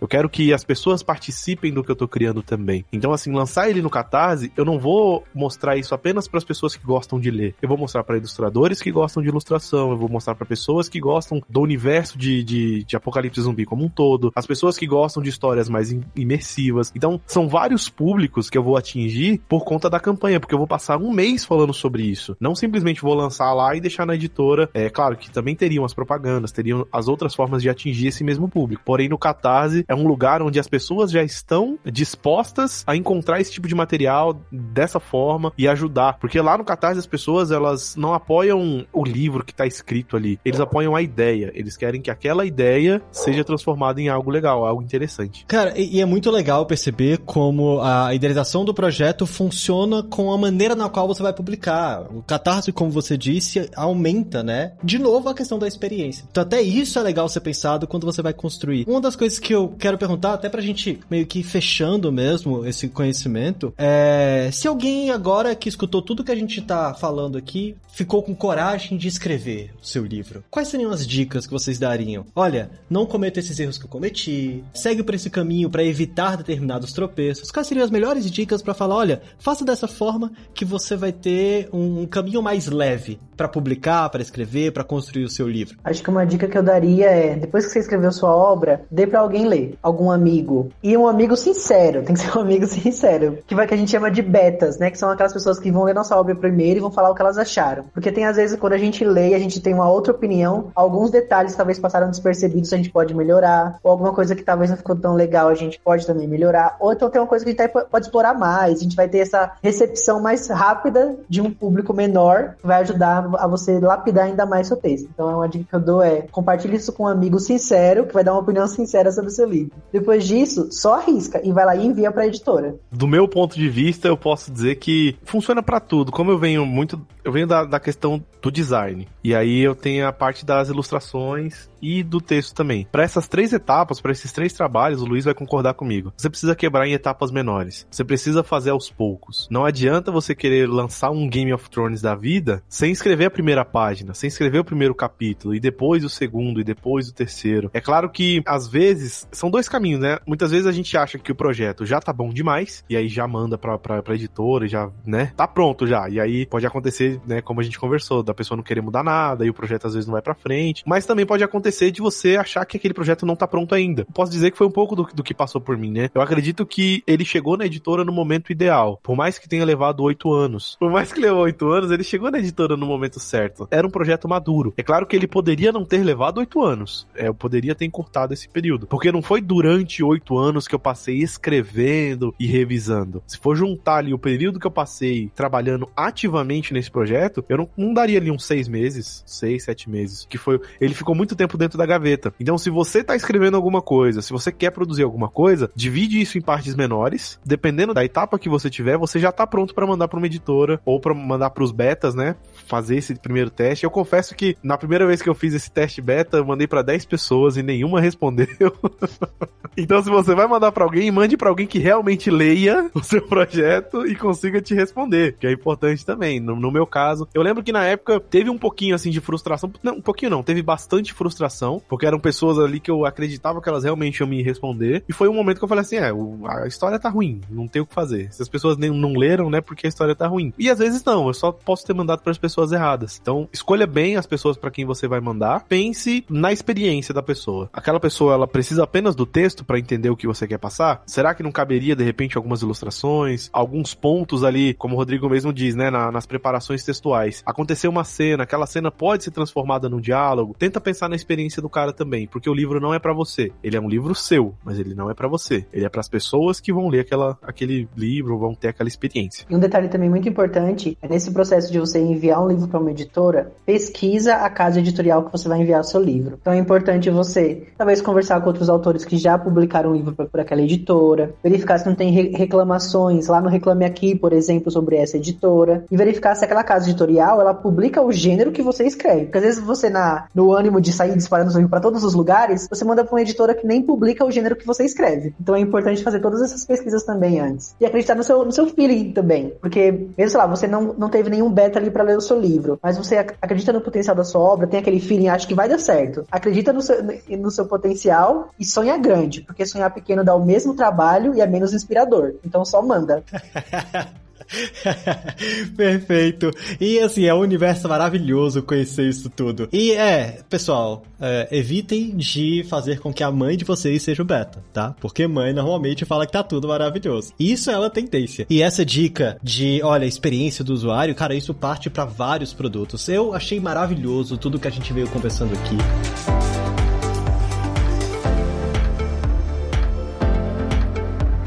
Eu quero que as pessoas participem do que eu tô criando também. Então, assim, lançar ele no Catarse, eu não vou mostrar isso apenas para as pessoas que gostam de ler. Eu vou mostrar para ilustradores que gostam de ilustração. Eu vou mostrar para pessoas que gostam do universo de, de, de Apocalipse Zumbi como um todo. As pessoas que gostam de histórias mais imersivas. Então, são vários públicos que eu vou atingir por conta da campanha, porque eu vou passar um mês falando sobre isso. Não simplesmente vou lançar lá e deixar na editora é claro que também teriam as propagandas, teriam as outras formas de atingir esse mesmo público. Porém, no Catarse é um lugar onde as pessoas já estão dispostas a encontrar esse tipo de material dessa forma e ajudar. Porque lá no Catarse as pessoas elas não apoiam o livro que está escrito ali, eles apoiam a ideia. Eles querem que aquela ideia seja transformada em algo legal, algo interessante. Cara, e, é muito legal perceber como a idealização do projeto funciona com a maneira na qual você vai publicar. O Catarse, como você disse, aumenta, né? De novo, a questão da experiência. Então, até isso é legal ser pensado quando você vai construir. Uma das coisas que eu quero perguntar, até pra gente meio que fechando mesmo esse conhecimento, é se alguém agora que escutou tudo que a gente tá falando aqui, ficou com coragem de escrever o seu livro, quais seriam as dicas que vocês dariam? Olha, não cometa esses erros que eu cometi, segue por esse caminho para evitar determinados tropeços. Quais seriam as melhores dicas para falar, olha, faça dessa forma que você vai ter um caminho mais leve para publicar, para escrever escrever, para construir o seu livro? Acho que uma dica que eu daria é, depois que você escreveu sua obra, dê para alguém ler, algum amigo. E um amigo sincero, tem que ser um amigo sincero, que vai que a gente chama de betas, né, que são aquelas pessoas que vão ler nossa obra primeiro e vão falar o que elas acharam. Porque tem às vezes quando a gente lê e a gente tem uma outra opinião, alguns detalhes talvez passaram despercebidos, a gente pode melhorar, ou alguma coisa que talvez não ficou tão legal, a gente pode também melhorar, ou então tem uma coisa que a gente pode explorar mais, a gente vai ter essa recepção mais rápida de um público menor, que vai ajudar a você lapidar ainda mais seu texto. Então é uma dica que eu dou é compartilhe isso com um amigo sincero, que vai dar uma opinião sincera sobre o seu livro. Depois disso, só arrisca e vai lá e envia para a editora. Do meu ponto de vista, eu posso dizer que funciona para tudo. Como eu venho muito, eu venho da, da questão do design. E aí eu tenho a parte das ilustrações e do texto também. Para essas três etapas, para esses três trabalhos, o Luiz vai concordar comigo. Você precisa quebrar em etapas menores. Você precisa fazer aos poucos. Não adianta você querer lançar um Game of Thrones da vida sem escrever a primeira página, sem escrever o primeiro capítulo e depois o segundo e depois o terceiro. É claro que às vezes são dois caminhos, né? Muitas vezes a gente acha que o projeto já tá bom demais e aí já manda pra, pra editora, já, né? Tá pronto já. E aí pode acontecer, né? Como a gente conversou, da pessoa não querer mudar nada e o projeto às vezes não vai pra frente. Mas também pode acontecer acontecer de você achar que aquele projeto não tá pronto ainda. Posso dizer que foi um pouco do, do que passou por mim, né? Eu acredito que ele chegou na editora no momento ideal. Por mais que tenha levado oito anos. Por mais que levou oito anos, ele chegou na editora no momento certo. Era um projeto maduro. É claro que ele poderia não ter levado oito anos. É, eu poderia ter encurtado esse período. Porque não foi durante oito anos que eu passei escrevendo e revisando. Se for juntar ali o período que eu passei trabalhando ativamente nesse projeto, eu não, não daria ali uns seis meses, seis, sete meses. Que foi. Ele ficou muito tempo dentro da gaveta. Então, se você tá escrevendo alguma coisa, se você quer produzir alguma coisa, divide isso em partes menores. Dependendo da etapa que você tiver, você já tá pronto para mandar para uma editora ou para mandar para os betas, né? Fazer esse primeiro teste. Eu confesso que na primeira vez que eu fiz esse teste beta, eu mandei para 10 pessoas e nenhuma respondeu. então, se você vai mandar para alguém, mande para alguém que realmente leia o seu projeto e consiga te responder, que é importante também. No, no meu caso, eu lembro que na época teve um pouquinho assim de frustração, não, um pouquinho não, teve bastante frustração ilustração, porque eram pessoas ali que eu acreditava que elas realmente iam me responder. E foi um momento que eu falei assim: é, a história tá ruim, não tem o que fazer. Se as pessoas nem, não leram, né, porque a história tá ruim. E às vezes não, eu só posso ter mandado para as pessoas erradas. Então, escolha bem as pessoas para quem você vai mandar. Pense na experiência da pessoa. Aquela pessoa, ela precisa apenas do texto para entender o que você quer passar? Será que não caberia, de repente, algumas ilustrações, alguns pontos ali, como o Rodrigo mesmo diz, né, na, nas preparações textuais? Aconteceu uma cena, aquela cena pode ser transformada num diálogo. Tenta pensar na experiência do cara também, porque o livro não é para você. Ele é um livro seu, mas ele não é para você. Ele é para as pessoas que vão ler aquela, aquele livro, vão ter aquela experiência. E um detalhe também muito importante é nesse processo de você enviar um livro para uma editora, pesquisa a casa editorial que você vai enviar o seu livro. Então é importante você, talvez, conversar com outros autores que já publicaram um livro por aquela editora, verificar se não tem reclamações lá no Reclame Aqui, por exemplo, sobre essa editora, e verificar se aquela casa editorial ela publica o gênero que você escreve. Porque às vezes você, na, no ânimo de sair disparando seu livro para todos os lugares, você manda para uma editora que nem publica o gênero que você escreve. Então é importante fazer todas essas pesquisas também antes. E acreditar no seu, no seu feeling também. Porque, mesmo, sei lá, você não, não teve nenhum beta ali para ler o seu livro, mas você acredita no potencial da sua obra, tem aquele feeling, acha que vai dar certo. Acredita no seu, no seu potencial e sonha grande, porque sonhar pequeno dá o mesmo trabalho e é menos inspirador. Então só manda. Perfeito. E assim, é um universo maravilhoso conhecer isso tudo. E é, pessoal, é, evitem de fazer com que a mãe de vocês seja o beta, tá? Porque mãe normalmente fala que tá tudo maravilhoso. Isso é uma tendência. E essa dica de, olha, experiência do usuário, cara, isso parte para vários produtos. Eu achei maravilhoso tudo que a gente veio conversando aqui.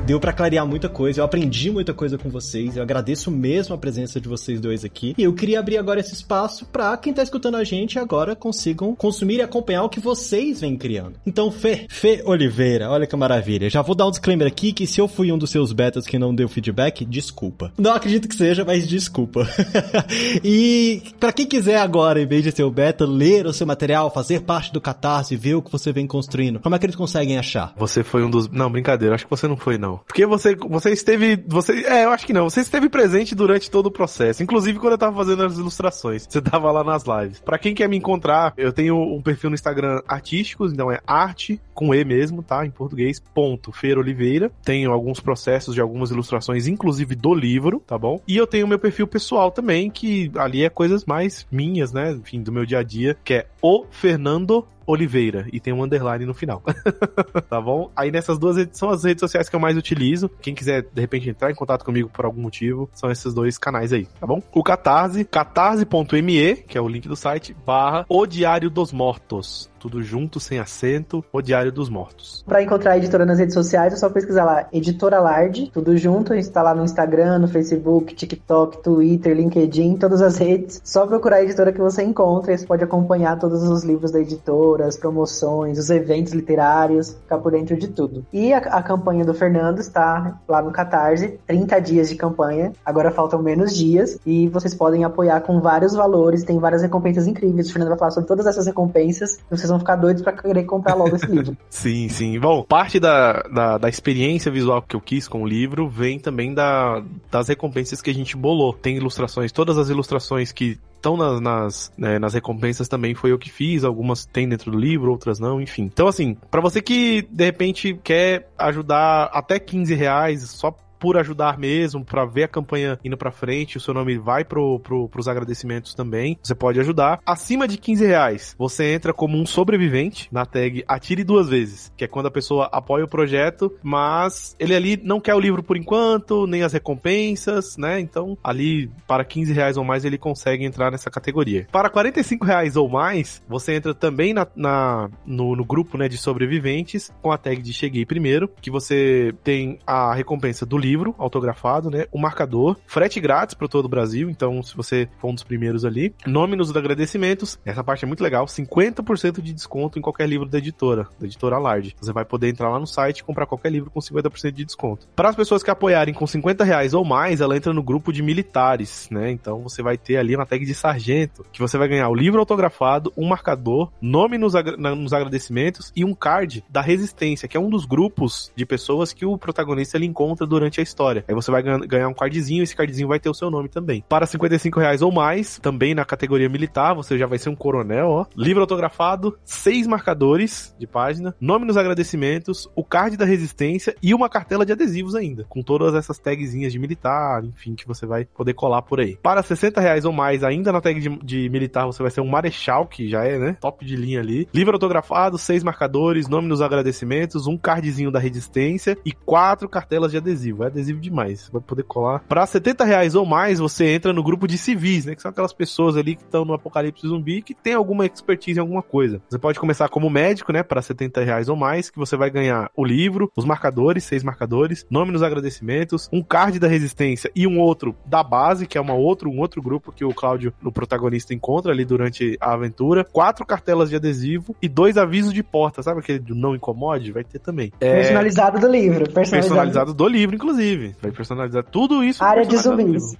Deu para clarear muita coisa, eu aprendi muita coisa com vocês, eu agradeço mesmo a presença de vocês dois aqui. E eu queria abrir agora esse espaço para quem tá escutando a gente agora consigam consumir e acompanhar o que vocês vêm criando. Então, Fê, Fê Oliveira, olha que maravilha. Já vou dar um disclaimer aqui que se eu fui um dos seus betas que não deu feedback, desculpa. Não acredito que seja, mas desculpa. e para quem quiser agora, em vez de ser o beta, ler o seu material, fazer parte do Catarse, ver o que você vem construindo, como é que eles conseguem achar? Você foi um dos. Não, brincadeira, acho que você não foi, não. Porque você, você esteve. Você, é, eu acho que não. Você esteve presente durante todo o processo. Inclusive quando eu tava fazendo as ilustrações. Você tava lá nas lives. Pra quem quer me encontrar, eu tenho um perfil no Instagram artísticos, então é arte com E mesmo, tá? Em português, ponto, Feira Oliveira. Tenho alguns processos de algumas ilustrações, inclusive do livro, tá bom? E eu tenho meu perfil pessoal também, que ali é coisas mais minhas, né? Enfim, do meu dia a dia, que é o Fernando Oliveira e tem um underline no final. tá bom? Aí nessas duas redes são as redes sociais que eu mais utilizo. Quem quiser de repente entrar em contato comigo por algum motivo, são esses dois canais aí, tá bom? O Catarse, catarse.me, que é o link do site, barra O Diário dos Mortos tudo junto, sem acento, O Diário dos Mortos. Para encontrar a editora nas redes sociais, é só pesquisar lá, Editora Lard, tudo junto, a gente tá lá no Instagram, no Facebook, TikTok, Twitter, LinkedIn, todas as redes. Só procurar a editora que você encontra, e você pode acompanhar todos os livros da editora, as promoções, os eventos literários, ficar por dentro de tudo. E a, a campanha do Fernando está lá no Catarse, 30 dias de campanha, agora faltam menos dias, e vocês podem apoiar com vários valores, tem várias recompensas incríveis. O Fernando vai falar sobre todas essas recompensas, vocês vão vão ficar doidos para querer comprar logo esse livro. sim, sim. Bom, parte da, da, da, experiência visual que eu quis com o livro vem também da, das recompensas que a gente bolou. Tem ilustrações, todas as ilustrações que estão nas, nas, né, nas recompensas também foi eu que fiz, algumas tem dentro do livro, outras não, enfim. Então, assim, para você que de repente quer ajudar até 15 reais só por ajudar mesmo, para ver a campanha indo para frente, o seu nome vai pro, pro, pros agradecimentos também. Você pode ajudar. Acima de 15 reais, você entra como um sobrevivente na tag Atire Duas Vezes, que é quando a pessoa apoia o projeto, mas ele ali não quer o livro por enquanto, nem as recompensas, né? Então, ali, para 15 reais ou mais, ele consegue entrar nessa categoria. Para 45 reais ou mais, você entra também na, na no, no grupo né, de sobreviventes com a tag de Cheguei Primeiro, que você tem a recompensa do livro livro autografado, né? O marcador, frete grátis para todo o Brasil, então se você for um dos primeiros ali, nome nos agradecimentos, essa parte é muito legal, 50% de desconto em qualquer livro da editora, da editora Large. Você vai poder entrar lá no site e comprar qualquer livro com 50% de desconto. Para as pessoas que apoiarem com 50 reais ou mais, ela entra no grupo de militares, né? Então você vai ter ali uma tag de sargento, que você vai ganhar o livro autografado, um marcador, nome nos, agra nos agradecimentos e um card da resistência, que é um dos grupos de pessoas que o protagonista ele encontra durante durante a história. Aí você vai ganhar um cardzinho, esse cardzinho vai ter o seu nome também. Para 55 reais ou mais, também na categoria militar, você já vai ser um coronel, ó. Livro autografado, seis marcadores de página, nome nos agradecimentos, o card da resistência e uma cartela de adesivos ainda, com todas essas tagzinhas de militar, enfim, que você vai poder colar por aí. Para 60 reais ou mais, ainda na tag de, de militar, você vai ser um marechal, que já é, né, top de linha ali. Livro autografado, seis marcadores, nome nos agradecimentos, um cardzinho da resistência e quatro cartelas de adesivo. É adesivo demais, você vai poder colar. Para 70 reais ou mais, você entra no grupo de civis, né, que são aquelas pessoas ali que estão no apocalipse zumbi que tem alguma expertise em alguma coisa. Você pode começar como médico, né, para 70 reais ou mais, que você vai ganhar o livro, os marcadores, seis marcadores, nome nos agradecimentos, um card da resistência e um outro da base, que é uma outro, um outro grupo que o Cláudio, o protagonista, encontra ali durante a aventura, quatro cartelas de adesivo e dois avisos de porta, sabe aquele do não incomode? Vai ter também. É... Personalizado do livro. Personalizado. personalizado do livro, inclusive. Vai personalizar tudo isso. Área de zumbis.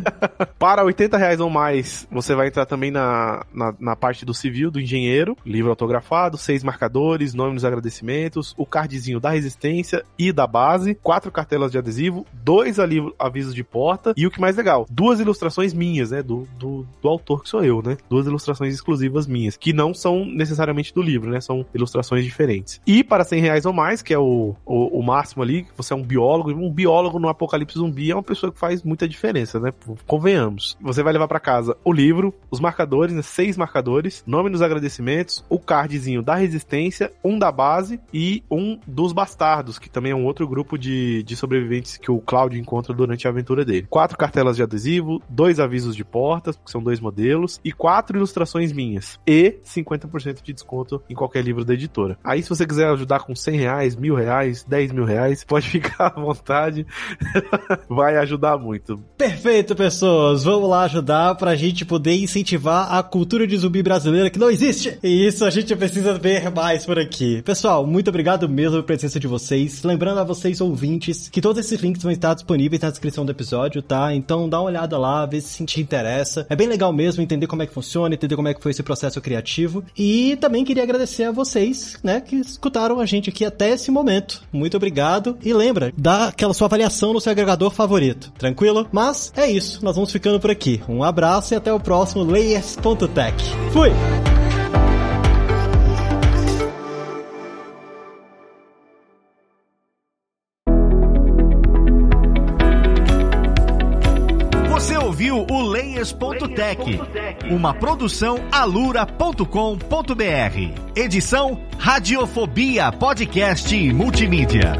Para 80 reais ou mais, você vai entrar também na, na, na parte do civil, do engenheiro, livro autografado, seis marcadores, nome nos agradecimentos, o cardzinho da resistência e da base, quatro cartelas de adesivo, dois avisos de porta e o que mais legal, duas ilustrações minhas, né, do, do, do autor que sou eu, né, duas ilustrações exclusivas minhas, que não são necessariamente do livro, né, são ilustrações diferentes. E para 100 reais ou mais, que é o, o, o máximo ali, você é um biólogo, um biólogo no apocalipse zumbi é uma pessoa que faz muita diferença, né, convenhamos. Você vai levar para casa o livro, os marcadores, né, seis marcadores, nome nos agradecimentos, o cardzinho da resistência, um da base e um dos bastardos, que também é um outro grupo de, de sobreviventes que o Cláudio encontra durante a aventura dele. Quatro cartelas de adesivo, dois avisos de portas, que são dois modelos, e quatro ilustrações minhas. E 50% de desconto em qualquer livro da editora. Aí, se você quiser ajudar com 100 reais, mil reais, 10 mil reais, pode ficar à vontade. Vai ajudar muito. Perfeito, pessoas. Vamos lá ajudar pra gente poder incentivar a cultura de zumbi brasileira que não existe. E isso a gente precisa ver mais por aqui. Pessoal, muito obrigado mesmo pela presença de vocês. Lembrando a vocês, ouvintes, que todos esses links vão estar disponíveis na descrição do episódio, tá? Então dá uma olhada lá, vê se te interessa. É bem legal mesmo entender como é que funciona, entender como é que foi esse processo criativo. E também queria agradecer a vocês, né, que escutaram a gente aqui até esse momento. Muito obrigado. E lembra, dá aquela sua avaliação no seu agregador favorito. Tranquilo? Mas é isso, nós vamos ficando por aqui. Um abraço e até o próximo Layers.tech. Fui! Você ouviu o Layers.tech, uma produção alura.com.br. Edição Radiofobia Podcast e Multimídia.